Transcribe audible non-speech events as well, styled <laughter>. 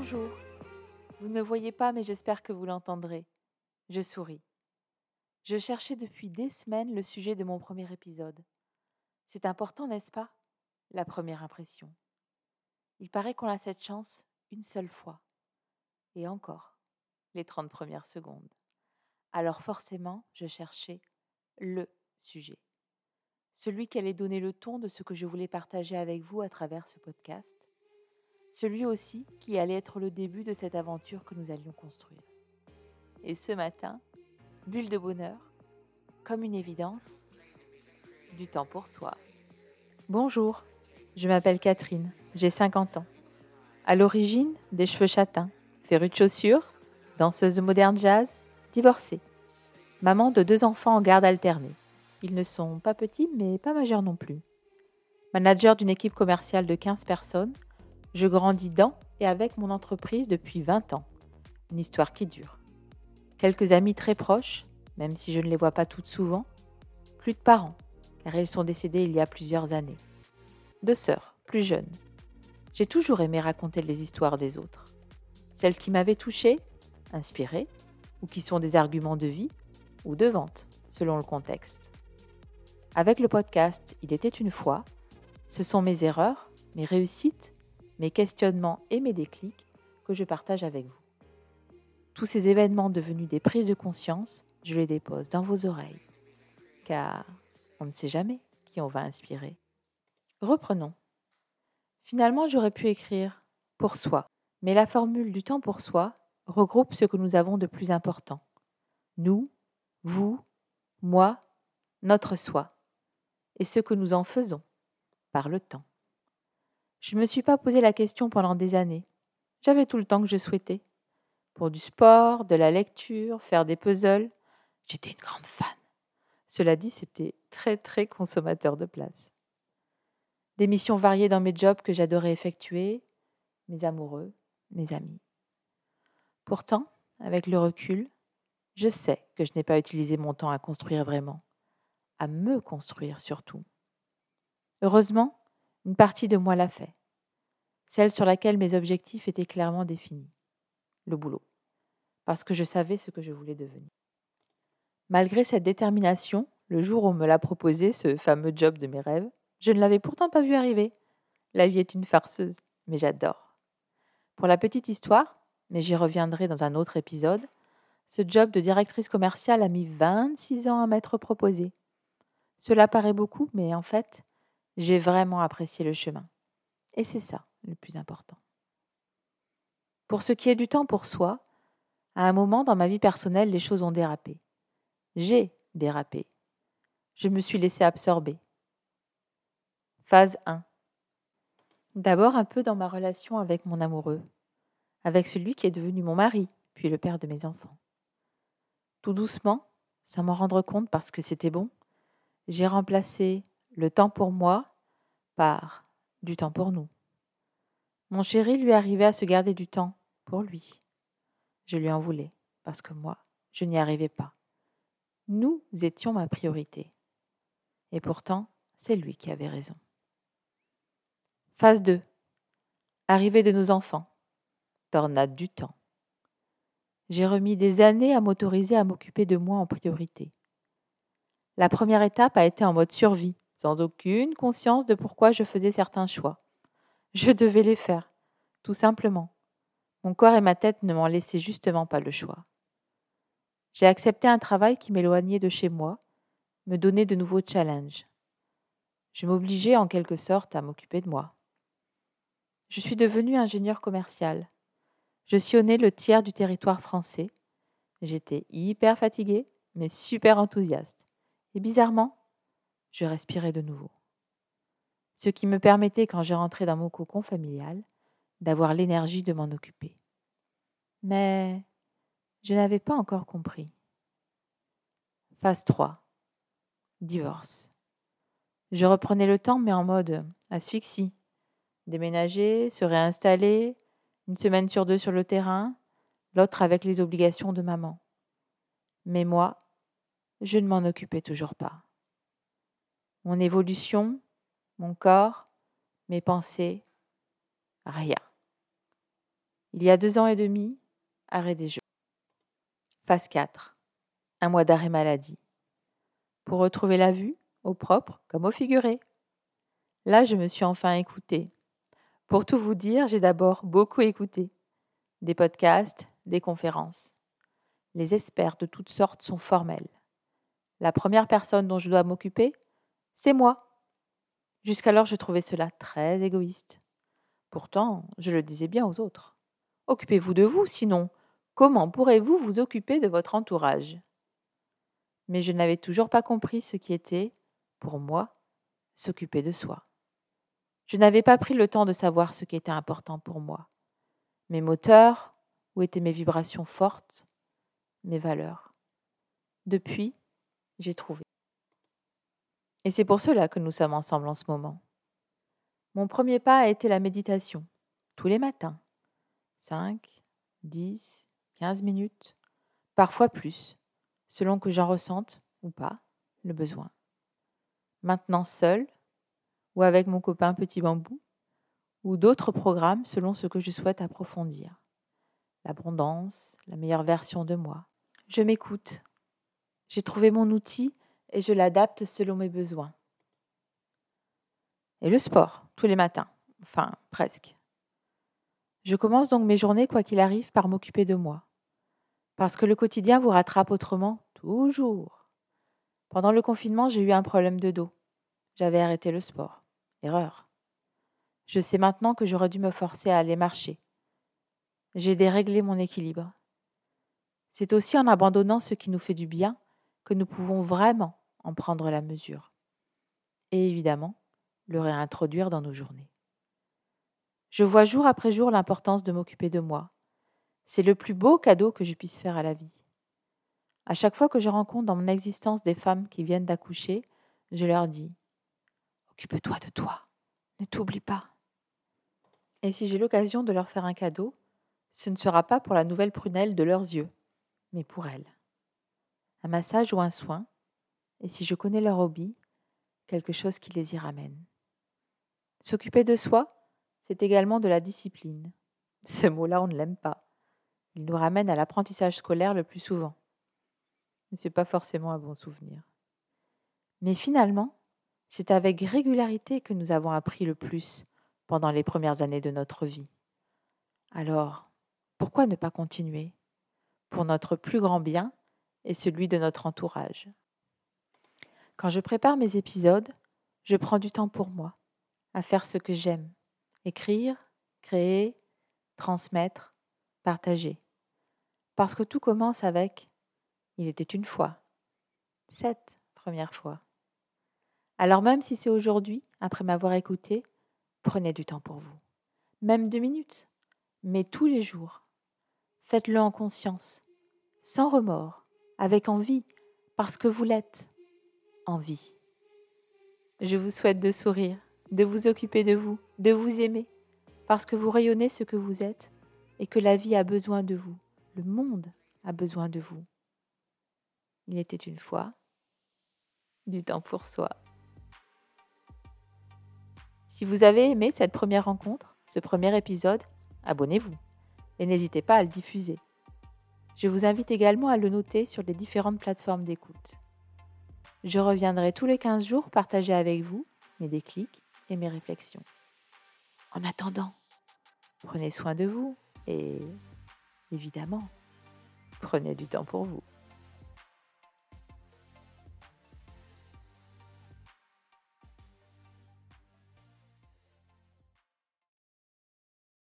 Bonjour. Vous ne me voyez pas, mais j'espère que vous l'entendrez. Je souris. Je cherchais depuis des semaines le sujet de mon premier épisode. C'est important, n'est-ce pas? La première impression. Il paraît qu'on a cette chance une seule fois. Et encore, les 30 premières secondes. Alors forcément, je cherchais le sujet. Celui qui allait donner le ton de ce que je voulais partager avec vous à travers ce podcast. Celui aussi qui allait être le début de cette aventure que nous allions construire. Et ce matin, bulle de bonheur, comme une évidence, du temps pour soi. Bonjour, je m'appelle Catherine, j'ai 50 ans. À l'origine, des cheveux châtains, férue de chaussures, danseuse de moderne jazz, divorcée. Maman de deux enfants en garde alternée. Ils ne sont pas petits, mais pas majeurs non plus. Manager d'une équipe commerciale de 15 personnes, je grandis dans et avec mon entreprise depuis 20 ans. Une histoire qui dure. Quelques amis très proches, même si je ne les vois pas toutes souvent. Plus de parents, car ils sont décédés il y a plusieurs années. Deux sœurs, plus jeunes. J'ai toujours aimé raconter les histoires des autres. Celles qui m'avaient touchée, inspirée, ou qui sont des arguments de vie ou de vente, selon le contexte. Avec le podcast Il était une fois, ce sont mes erreurs, mes réussites, mes questionnements et mes déclics que je partage avec vous. Tous ces événements devenus des prises de conscience, je les dépose dans vos oreilles, car on ne sait jamais qui on va inspirer. Reprenons. Finalement, j'aurais pu écrire pour soi, mais la formule du temps pour soi regroupe ce que nous avons de plus important. Nous, vous, moi, notre soi, et ce que nous en faisons par le temps. Je ne me suis pas posé la question pendant des années. J'avais tout le temps que je souhaitais. Pour du sport, de la lecture, faire des puzzles. J'étais une grande fan. Cela dit, c'était très très consommateur de place. Des missions variées dans mes jobs que j'adorais effectuer, mes amoureux, mes amis. Pourtant, avec le recul, je sais que je n'ai pas utilisé mon temps à construire vraiment, à me construire surtout. Heureusement, une partie de moi l'a fait, celle sur laquelle mes objectifs étaient clairement définis, le boulot, parce que je savais ce que je voulais devenir. Malgré cette détermination, le jour où on me l'a proposé, ce fameux job de mes rêves, je ne l'avais pourtant pas vu arriver. La vie est une farceuse, mais j'adore. Pour la petite histoire, mais j'y reviendrai dans un autre épisode, ce job de directrice commerciale a mis 26 ans à m'être proposé. Cela paraît beaucoup, mais en fait, j'ai vraiment apprécié le chemin. Et c'est ça le plus important. Pour ce qui est du temps pour soi, à un moment dans ma vie personnelle, les choses ont dérapé. J'ai dérapé. Je me suis laissé absorber. Phase 1. D'abord un peu dans ma relation avec mon amoureux avec celui qui est devenu mon mari, puis le père de mes enfants. Tout doucement, sans m'en rendre compte parce que c'était bon, j'ai remplacé le temps pour moi par du temps pour nous. Mon chéri lui arrivait à se garder du temps pour lui. Je lui en voulais, parce que moi, je n'y arrivais pas. Nous étions ma priorité. Et pourtant, c'est lui qui avait raison. Phase 2. Arrivée de nos enfants tornade du temps. J'ai remis des années à m'autoriser à m'occuper de moi en priorité. La première étape a été en mode survie, sans aucune conscience de pourquoi je faisais certains choix. Je devais les faire, tout simplement. Mon corps et ma tête ne m'en laissaient justement pas le choix. J'ai accepté un travail qui m'éloignait de chez moi, me donnait de nouveaux challenges. Je m'obligeais en quelque sorte à m'occuper de moi. Je suis devenue ingénieur commercial. Je sillonnais le tiers du territoire français. J'étais hyper fatiguée, mais super enthousiaste. Et bizarrement, je respirais de nouveau. Ce qui me permettait, quand j'ai rentré dans mon cocon familial, d'avoir l'énergie de m'en occuper. Mais je n'avais pas encore compris. Phase 3. Divorce. Je reprenais le temps, mais en mode asphyxie. Déménager, se réinstaller, une semaine sur deux sur le terrain, l'autre avec les obligations de maman. Mais moi, je ne m'en occupais toujours pas. Mon évolution, mon corps, mes pensées, rien. Il y a deux ans et demi, arrêt des jeux. Phase 4. Un mois d'arrêt maladie. Pour retrouver la vue, au propre comme au figuré. Là, je me suis enfin écoutée. Pour tout vous dire, j'ai d'abord beaucoup écouté. Des podcasts, des conférences. Les experts de toutes sortes sont formels. La première personne dont je dois m'occuper, c'est moi. Jusqu'alors, je trouvais cela très égoïste. Pourtant, je le disais bien aux autres. Occupez-vous de vous, sinon, comment pourrez-vous vous occuper de votre entourage? Mais je n'avais toujours pas compris ce qui était, pour moi, s'occuper de soi. Je n'avais pas pris le temps de savoir ce qui était important pour moi. Mes moteurs, où étaient mes vibrations fortes, mes valeurs. Depuis, j'ai trouvé. Et c'est pour cela que nous sommes ensemble en ce moment. Mon premier pas a été la méditation, tous les matins. 5, 10, 15 minutes, parfois plus, selon que j'en ressente ou pas le besoin. Maintenant seul, ou avec mon copain Petit Bambou, ou d'autres programmes selon ce que je souhaite approfondir. L'abondance, la meilleure version de moi. Je m'écoute. J'ai trouvé mon outil et je l'adapte selon mes besoins. Et le sport, tous les matins, enfin presque. Je commence donc mes journées, quoi qu'il arrive, par m'occuper de moi. Parce que le quotidien vous rattrape autrement, toujours. Pendant le confinement, j'ai eu un problème de dos. J'avais arrêté le sport. Erreur. Je sais maintenant que j'aurais dû me forcer à aller marcher. J'ai déréglé mon équilibre. C'est aussi en abandonnant ce qui nous fait du bien que nous pouvons vraiment en prendre la mesure. Et évidemment, le réintroduire dans nos journées. Je vois jour après jour l'importance de m'occuper de moi. C'est le plus beau cadeau que je puisse faire à la vie. À chaque fois que je rencontre dans mon existence des femmes qui viennent d'accoucher, je leur dis Occupe-toi de toi, ne t'oublie pas. Et si j'ai l'occasion de leur faire un cadeau, ce ne sera pas pour la nouvelle prunelle de leurs yeux, mais pour elles. Massage ou un soin, et si je connais leur hobby, quelque chose qui les y ramène. S'occuper de soi, c'est également de la discipline. <laughs> Ce mot-là, on ne l'aime pas. Il nous ramène à l'apprentissage scolaire le plus souvent. Ce n'est pas forcément un bon souvenir. Mais finalement, c'est avec régularité que nous avons appris le plus pendant les premières années de notre vie. Alors, pourquoi ne pas continuer? Pour notre plus grand bien et celui de notre entourage. Quand je prépare mes épisodes, je prends du temps pour moi, à faire ce que j'aime, écrire, créer, transmettre, partager. Parce que tout commence avec Il était une fois, cette première fois. Alors même si c'est aujourd'hui, après m'avoir écouté, prenez du temps pour vous. Même deux minutes, mais tous les jours. Faites-le en conscience, sans remords, avec envie, parce que vous l'êtes. Envie. Je vous souhaite de sourire, de vous occuper de vous, de vous aimer, parce que vous rayonnez ce que vous êtes et que la vie a besoin de vous, le monde a besoin de vous. Il était une fois du temps pour soi. Si vous avez aimé cette première rencontre, ce premier épisode, abonnez-vous et n'hésitez pas à le diffuser. Je vous invite également à le noter sur les différentes plateformes d'écoute. Je reviendrai tous les 15 jours partager avec vous mes déclics et mes réflexions. En attendant, prenez soin de vous et évidemment, prenez du temps pour vous.